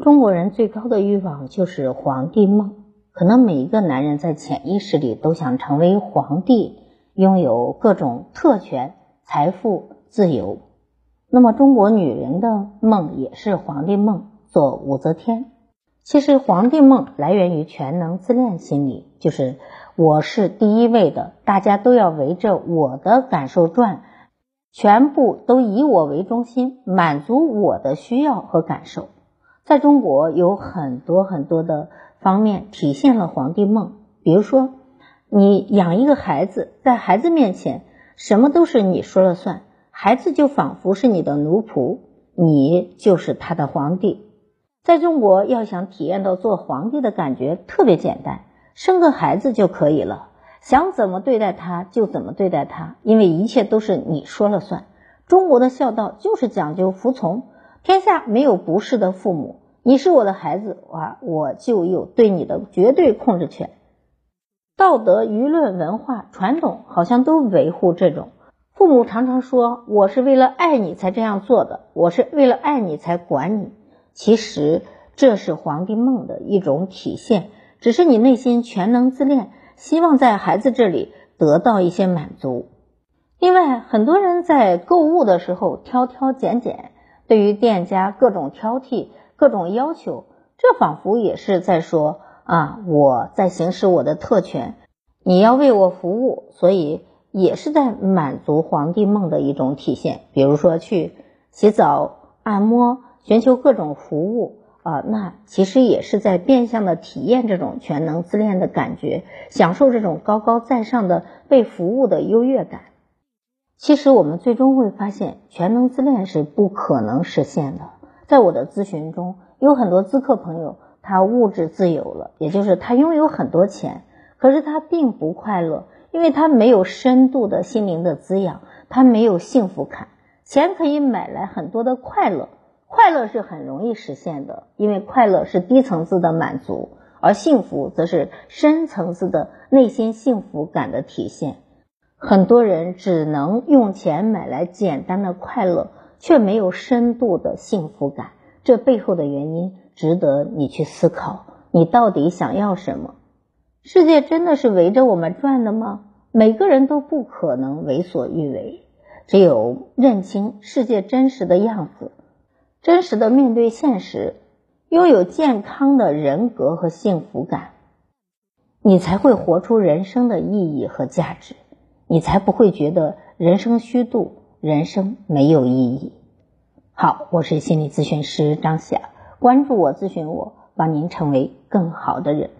中国人最高的欲望就是皇帝梦，可能每一个男人在潜意识里都想成为皇帝，拥有各种特权、财富、自由。那么，中国女人的梦也是皇帝梦，做武则天。其实，皇帝梦来源于全能自恋心理，就是我是第一位的，大家都要围着我的感受转，全部都以我为中心，满足我的需要和感受。在中国有很多很多的方面体现了皇帝梦，比如说，你养一个孩子，在孩子面前什么都是你说了算，孩子就仿佛是你的奴仆，你就是他的皇帝。在中国，要想体验到做皇帝的感觉，特别简单，生个孩子就可以了，想怎么对待他就怎么对待他，因为一切都是你说了算。中国的孝道就是讲究服从，天下没有不是的父母。你是我的孩子啊，我就有对你的绝对控制权。道德、舆论、文化、传统好像都维护这种。父母常常说：“我是为了爱你才这样做的，我是为了爱你才管你。”其实这是皇帝梦的一种体现，只是你内心全能自恋，希望在孩子这里得到一些满足。另外，很多人在购物的时候挑挑拣拣，对于店家各种挑剔、各种要求，这仿佛也是在说啊，我在行使我的特权，你要为我服务，所以也是在满足皇帝梦的一种体现。比如说去洗澡、按摩。寻求各种服务啊，那其实也是在变相的体验这种全能自恋的感觉，享受这种高高在上的被服务的优越感。其实我们最终会发现，全能自恋是不可能实现的。在我的咨询中，有很多咨客朋友，他物质自由了，也就是他拥有很多钱，可是他并不快乐，因为他没有深度的心灵的滋养，他没有幸福感。钱可以买来很多的快乐。快乐是很容易实现的，因为快乐是低层次的满足，而幸福则是深层次的内心幸福感的体现。很多人只能用钱买来简单的快乐，却没有深度的幸福感。这背后的原因值得你去思考：你到底想要什么？世界真的是围着我们转的吗？每个人都不可能为所欲为，只有认清世界真实的样子。真实的面对现实，拥有健康的人格和幸福感，你才会活出人生的意义和价值，你才不会觉得人生虚度，人生没有意义。好，我是心理咨询师张霞，关注我，咨询我，帮您成为更好的人。